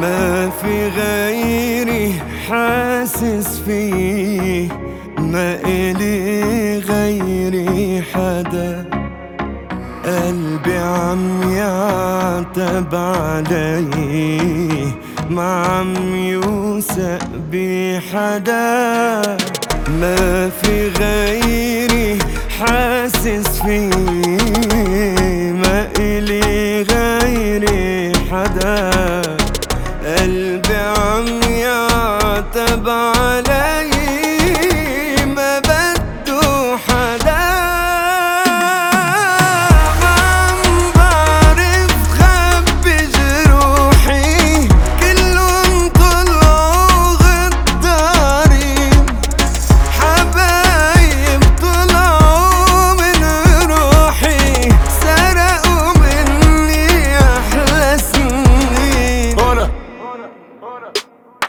ما في غيري حاسس فيه ما إلي غيري حدا. قلبي عم يعتب علي ما عم يوثق بحدا. ما في غيري حاسس فيه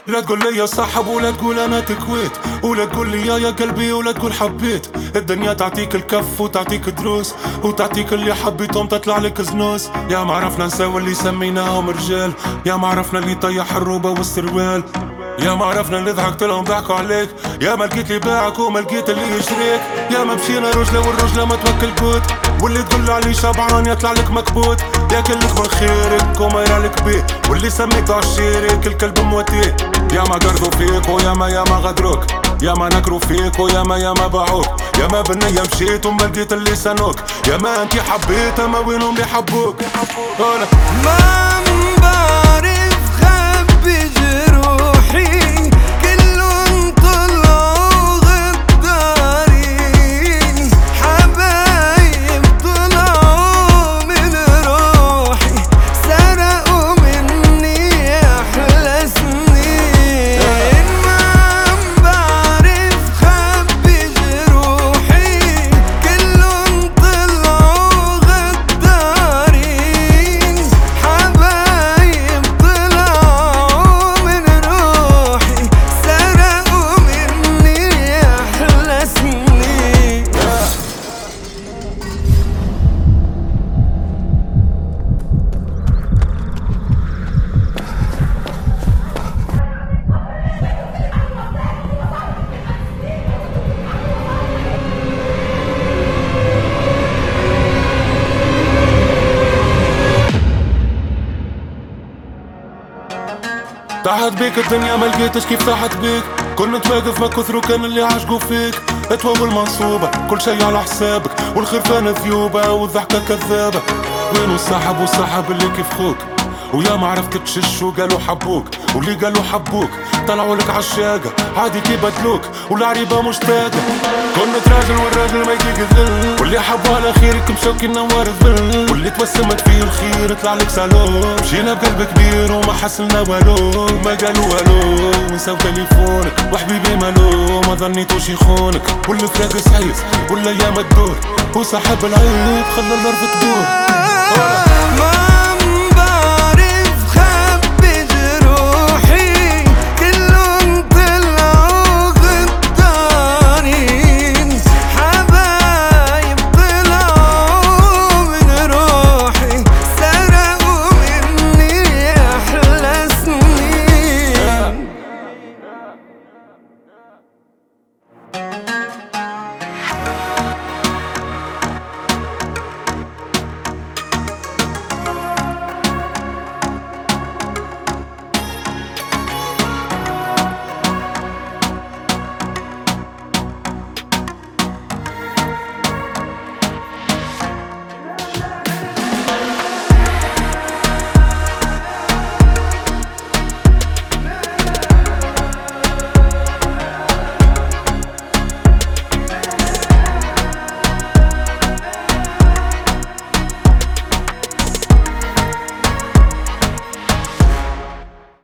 لا تقول لي يا صاحب ولا تقول أنا تكويت ولا تقول لي يا يا قلبي ولا تقول حبيت. الدنيا تعطيك الكف وتعطيك دروس وتعطيك اللي حبيتهم تطلع لك زنوس. يا ما عرفنا نساوي اللي سميناهم رجال يا ما عرفنا اللي طيح الروبة والسروال. يا ما عرفنا اللي ضحكت لهم ضحكوا عليك يا ما لقيت اللي باعك وما لقيت اللي يشريك يا ما مشينا رجله والرجله ما توكل كوت واللي تقول عليه شبعان يطلع لك مكبوت ياكلك من خيرك وما يرالك بيه واللي سميك عشيرك الكلب موتيه يا ما قرضوا فيك ويا ما يا ما غدروك يا ما نكروا فيك ويا ما يا ما باعوك يا ما بالنية مشيت وما لقيت اللي سنوك يا ما انتي حبيت ما وينهم بيحبوك هلا ما طاحت بيك الدنيا ما لقيتش كيف طاحت بيك. كنت واقف ما كثروا كان اللي عاشقوا فيك. اتوى المنصوبة كل شي على حسابك. والخرفان ذيوبة والضحكة كذابة. وين الصاحب والصاحب اللي كيف خوك؟ ويا ما عرفت تشش وقالوا حبوك واللي قالوا حبوك طلعوا لك عالشاقة عادي كي بدلوك والعريبة مشتاقة كنت راجل والراجل ما يديك الذل. واللي حبوا على خيرك مشوكي نوار الظل واللي توسمت فيه الخير طلع لك سالون مشينا بقلب كبير وما حسلنا والو ما قالوا والو ونساو تليفونك وحبيبي مالو ما ظنيتوش يخونك. والفراق سعيد والأيام تدور. وصاحب العيب خلى الأرض تدور.